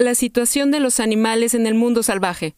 La situación de los animales en el mundo salvaje.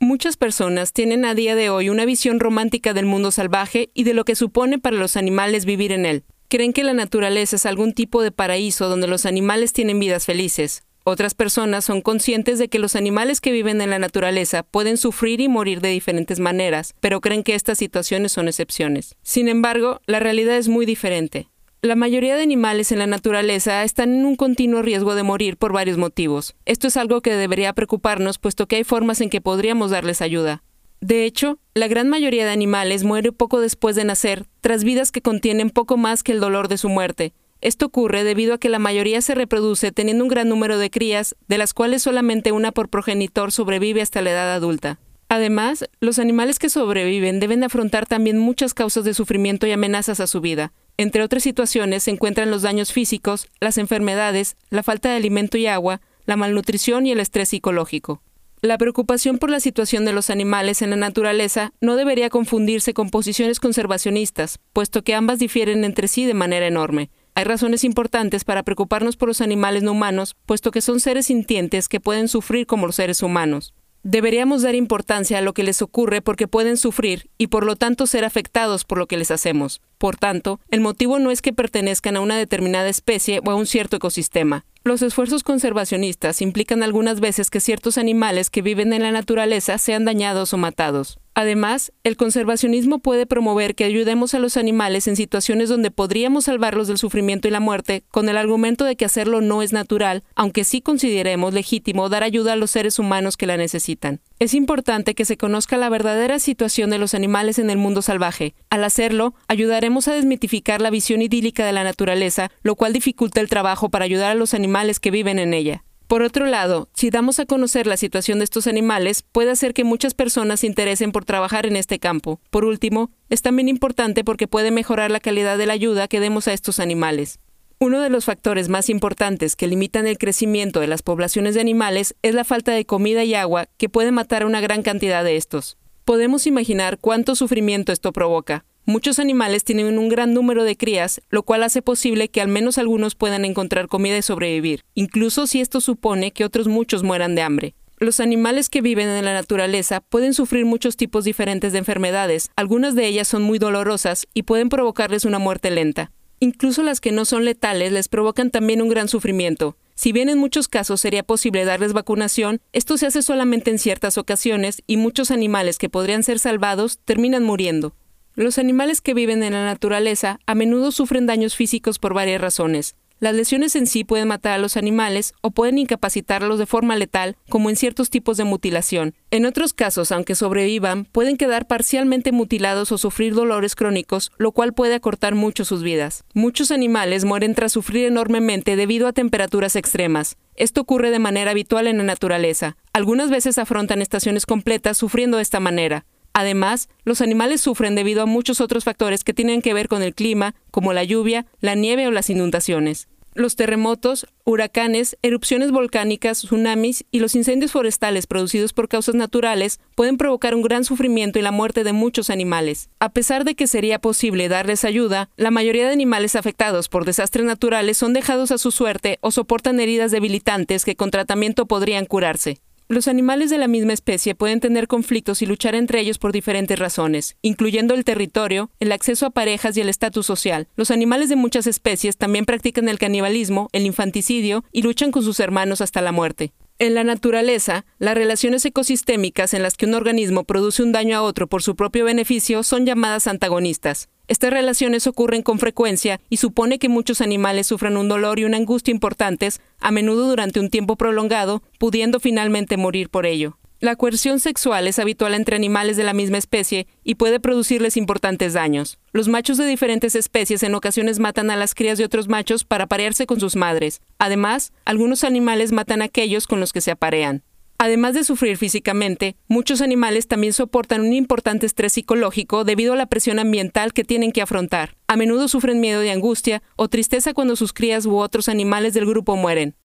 Muchas personas tienen a día de hoy una visión romántica del mundo salvaje y de lo que supone para los animales vivir en él. Creen que la naturaleza es algún tipo de paraíso donde los animales tienen vidas felices. Otras personas son conscientes de que los animales que viven en la naturaleza pueden sufrir y morir de diferentes maneras, pero creen que estas situaciones son excepciones. Sin embargo, la realidad es muy diferente. La mayoría de animales en la naturaleza están en un continuo riesgo de morir por varios motivos. Esto es algo que debería preocuparnos puesto que hay formas en que podríamos darles ayuda. De hecho, la gran mayoría de animales muere poco después de nacer, tras vidas que contienen poco más que el dolor de su muerte. Esto ocurre debido a que la mayoría se reproduce teniendo un gran número de crías, de las cuales solamente una por progenitor sobrevive hasta la edad adulta. Además, los animales que sobreviven deben afrontar también muchas causas de sufrimiento y amenazas a su vida. Entre otras situaciones se encuentran los daños físicos, las enfermedades, la falta de alimento y agua, la malnutrición y el estrés psicológico. La preocupación por la situación de los animales en la naturaleza no debería confundirse con posiciones conservacionistas, puesto que ambas difieren entre sí de manera enorme. Hay razones importantes para preocuparnos por los animales no humanos, puesto que son seres sintientes que pueden sufrir como los seres humanos. Deberíamos dar importancia a lo que les ocurre porque pueden sufrir y por lo tanto ser afectados por lo que les hacemos. Por tanto, el motivo no es que pertenezcan a una determinada especie o a un cierto ecosistema. Los esfuerzos conservacionistas implican algunas veces que ciertos animales que viven en la naturaleza sean dañados o matados. Además, el conservacionismo puede promover que ayudemos a los animales en situaciones donde podríamos salvarlos del sufrimiento y la muerte, con el argumento de que hacerlo no es natural, aunque sí consideremos legítimo dar ayuda a los seres humanos que la necesitan. Es importante que se conozca la verdadera situación de los animales en el mundo salvaje. Al hacerlo, ayudaremos a desmitificar la visión idílica de la naturaleza, lo cual dificulta el trabajo para ayudar a los animales que viven en ella. Por otro lado, si damos a conocer la situación de estos animales, puede hacer que muchas personas se interesen por trabajar en este campo. Por último, es también importante porque puede mejorar la calidad de la ayuda que demos a estos animales. Uno de los factores más importantes que limitan el crecimiento de las poblaciones de animales es la falta de comida y agua, que puede matar a una gran cantidad de estos. Podemos imaginar cuánto sufrimiento esto provoca. Muchos animales tienen un gran número de crías, lo cual hace posible que al menos algunos puedan encontrar comida y sobrevivir, incluso si esto supone que otros muchos mueran de hambre. Los animales que viven en la naturaleza pueden sufrir muchos tipos diferentes de enfermedades, algunas de ellas son muy dolorosas y pueden provocarles una muerte lenta. Incluso las que no son letales les provocan también un gran sufrimiento. Si bien en muchos casos sería posible darles vacunación, esto se hace solamente en ciertas ocasiones y muchos animales que podrían ser salvados terminan muriendo. Los animales que viven en la naturaleza a menudo sufren daños físicos por varias razones. Las lesiones en sí pueden matar a los animales o pueden incapacitarlos de forma letal, como en ciertos tipos de mutilación. En otros casos, aunque sobrevivan, pueden quedar parcialmente mutilados o sufrir dolores crónicos, lo cual puede acortar mucho sus vidas. Muchos animales mueren tras sufrir enormemente debido a temperaturas extremas. Esto ocurre de manera habitual en la naturaleza. Algunas veces afrontan estaciones completas sufriendo de esta manera. Además, los animales sufren debido a muchos otros factores que tienen que ver con el clima, como la lluvia, la nieve o las inundaciones. Los terremotos, huracanes, erupciones volcánicas, tsunamis y los incendios forestales producidos por causas naturales pueden provocar un gran sufrimiento y la muerte de muchos animales. A pesar de que sería posible darles ayuda, la mayoría de animales afectados por desastres naturales son dejados a su suerte o soportan heridas debilitantes que con tratamiento podrían curarse. Los animales de la misma especie pueden tener conflictos y luchar entre ellos por diferentes razones, incluyendo el territorio, el acceso a parejas y el estatus social. Los animales de muchas especies también practican el canibalismo, el infanticidio y luchan con sus hermanos hasta la muerte. En la naturaleza, las relaciones ecosistémicas en las que un organismo produce un daño a otro por su propio beneficio son llamadas antagonistas. Estas relaciones ocurren con frecuencia y supone que muchos animales sufran un dolor y una angustia importantes, a menudo durante un tiempo prolongado, pudiendo finalmente morir por ello. La coerción sexual es habitual entre animales de la misma especie y puede producirles importantes daños. Los machos de diferentes especies en ocasiones matan a las crías de otros machos para aparearse con sus madres. Además, algunos animales matan a aquellos con los que se aparean. Además de sufrir físicamente, muchos animales también soportan un importante estrés psicológico debido a la presión ambiental que tienen que afrontar. A menudo sufren miedo y angustia o tristeza cuando sus crías u otros animales del grupo mueren.